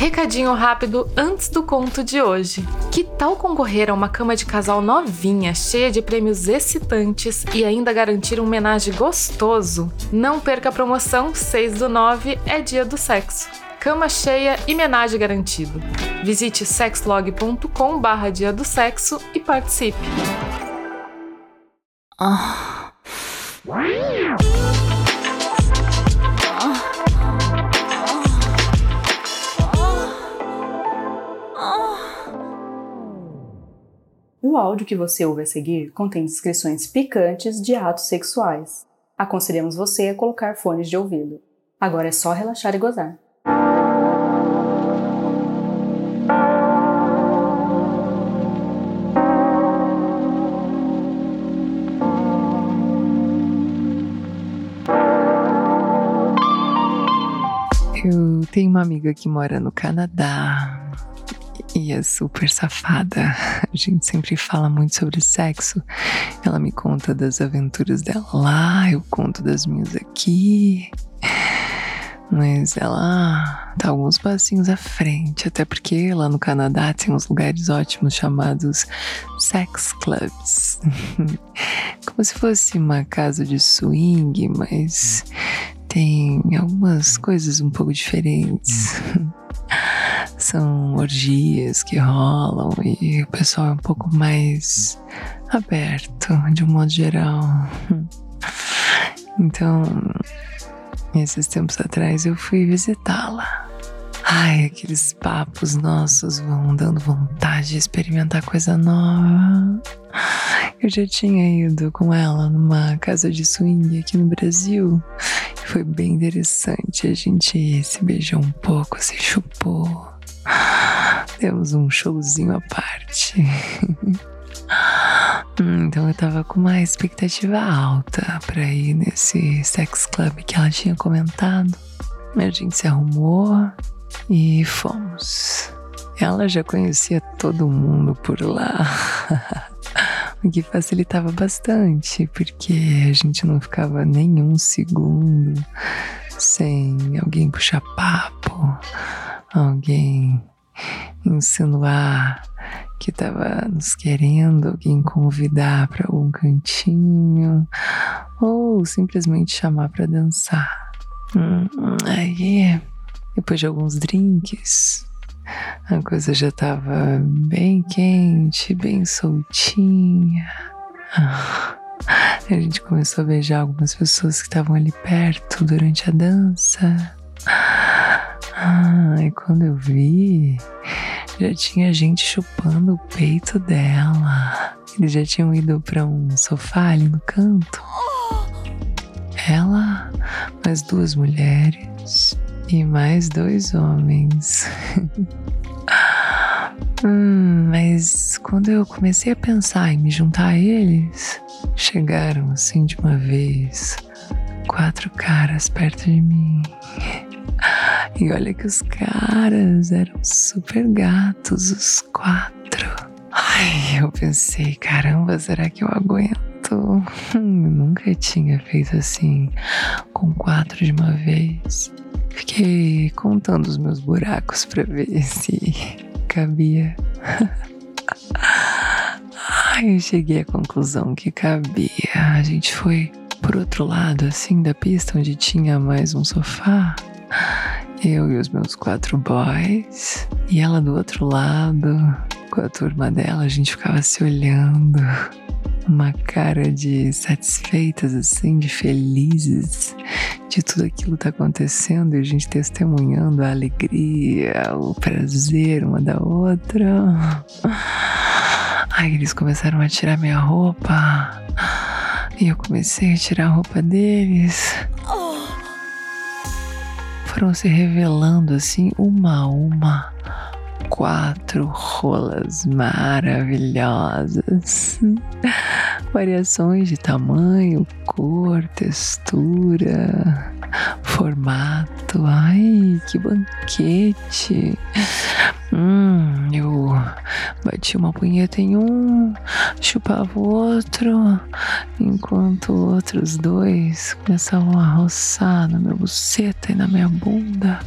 Recadinho rápido antes do conto de hoje. Que tal concorrer a uma cama de casal novinha, cheia de prêmios excitantes e ainda garantir um homenagem gostoso? Não perca a promoção 6 do 9 é dia do sexo. Cama cheia e homenagem garantido. Visite sexlog.com barra dia do sexo e participe. Ah. O áudio que você ouve a seguir contém descrições picantes de atos sexuais. Aconselhamos você a colocar fones de ouvido. Agora é só relaxar e gozar. Eu tenho uma amiga que mora no Canadá é super safada. A gente sempre fala muito sobre sexo. Ela me conta das aventuras dela lá, eu conto das minhas aqui. Mas ela tá alguns passinhos à frente, até porque lá no Canadá tem uns lugares ótimos chamados sex clubs. Como se fosse uma casa de swing, mas tem algumas coisas um pouco diferentes. São orgias que rolam e o pessoal é um pouco mais aberto, de um modo geral. Então, esses tempos atrás eu fui visitá-la. Ai, aqueles papos nossos vão dando vontade de experimentar coisa nova. Eu já tinha ido com ela numa casa de swing aqui no Brasil. Foi bem interessante. A gente se beijou um pouco, se chupou. Temos um showzinho à parte. Hum, então eu tava com uma expectativa alta pra ir nesse sex club que ela tinha comentado. A gente se arrumou e fomos. Ela já conhecia todo mundo por lá. o que facilitava bastante, porque a gente não ficava nenhum segundo sem alguém puxar papo, alguém insinuar que estava nos querendo, alguém convidar para algum cantinho ou simplesmente chamar para dançar. Hum, aí, depois de alguns drinks, a coisa já estava bem quente, bem soltinha. A gente começou a beijar algumas pessoas que estavam ali perto durante a dança. Ah, e quando eu vi, já tinha gente chupando o peito dela. Eles já tinham ido para um sofá ali no canto. Ela, mais duas mulheres e mais dois homens. hum, mas quando eu comecei a pensar em me juntar a eles, chegaram assim de uma vez quatro caras perto de mim. E olha que os caras eram super gatos, os quatro. Ai, eu pensei, caramba, será que eu aguento? Nunca tinha feito assim com quatro de uma vez. Fiquei contando os meus buracos para ver se cabia. Ai, eu cheguei à conclusão que cabia. A gente foi por outro lado, assim, da pista onde tinha mais um sofá. Eu e os meus quatro boys. E ela do outro lado, com a turma dela, a gente ficava se olhando uma cara de satisfeitas, assim, de felizes de tudo aquilo tá acontecendo e a gente testemunhando a alegria, o prazer uma da outra. Aí eles começaram a tirar minha roupa e eu comecei a tirar a roupa deles. Foram se revelando assim, uma a uma quatro rolas maravilhosas. Variações de tamanho, cor, textura, formato. Ai, que banquete! Hum, eu bati uma punheta em um, chupava o outro, enquanto outros dois começavam a roçar na minha buceta e na minha bunda.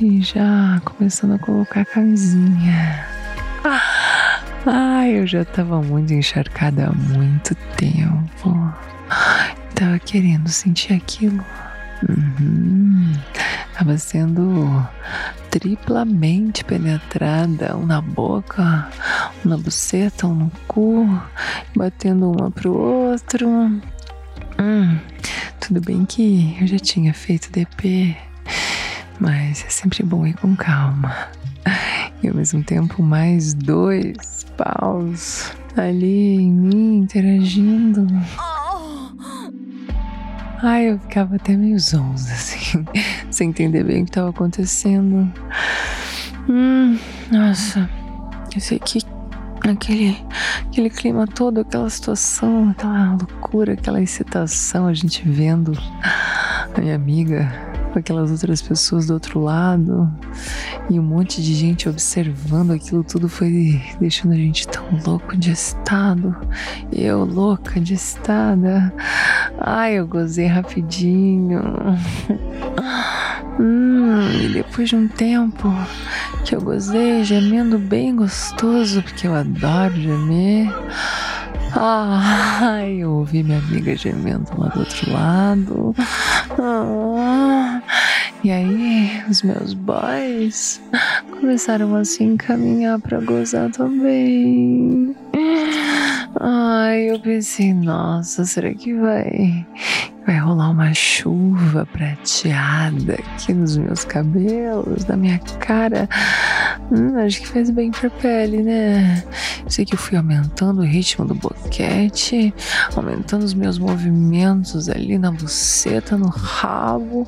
e já começando a colocar camisinha. Ai, eu já tava muito encharcada há muito tempo. Tava querendo sentir aquilo. Uhum. Tava sendo triplamente penetrada, um na boca, um na buceta, um no cu, batendo uma pro outro. Hum, tudo bem que eu já tinha feito DP, mas é sempre bom ir com calma. E ao mesmo tempo, mais dois paus ali em mim interagindo. Ai, eu ficava até meio zonza, assim, sem entender bem o que estava acontecendo. Hum, nossa, eu sei que aquele, aquele clima todo, aquela situação, aquela loucura, aquela excitação, a gente vendo a minha amiga com aquelas outras pessoas do outro lado e um monte de gente observando aquilo tudo foi deixando a gente tão louco de estado. Eu louca de estada. Ai, eu gozei rapidinho. Hum, e depois de um tempo que eu gozei gemendo bem gostoso, porque eu adoro gemer. Ai, eu ouvi minha amiga gemendo lá do outro lado. Ah, e aí, os meus boys começaram a se encaminhar para gozar também. Ai, eu pensei, nossa, será que vai vai rolar uma chuva prateada aqui nos meus cabelos, na minha cara? Hum, acho que faz bem pra pele, né? Sei que eu fui aumentando o ritmo do boquete, aumentando os meus movimentos ali na buceta, no rabo,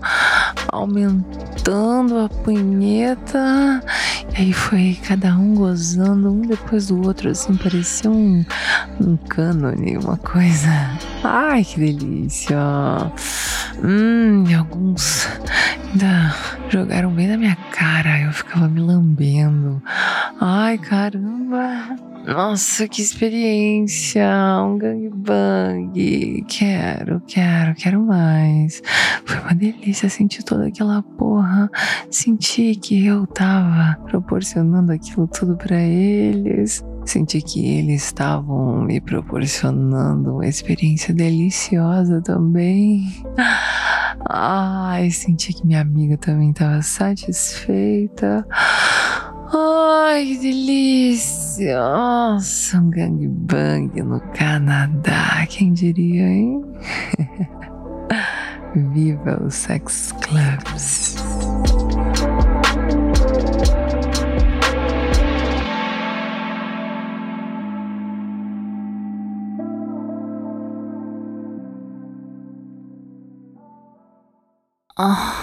aumentando a punheta. Aí foi cada um gozando um depois do outro, assim, parecia um, um cânone, uma coisa. Ai, que delícia! Hum, alguns ainda jogaram bem na minha cara, eu ficava me lambendo. Ai, caramba! Nossa, que experiência! Um gangbang! Quero, quero, quero mais. Foi uma delícia sentir toda aquela porra. Sentir que eu tava proporcionando aquilo tudo para eles. Senti que eles estavam me proporcionando uma experiência deliciosa também. Ai, senti que minha amiga também estava satisfeita. Ai, que delícia! Nossa, um gangbang no Canadá, quem diria, hein? Viva os sex clubs! Oh.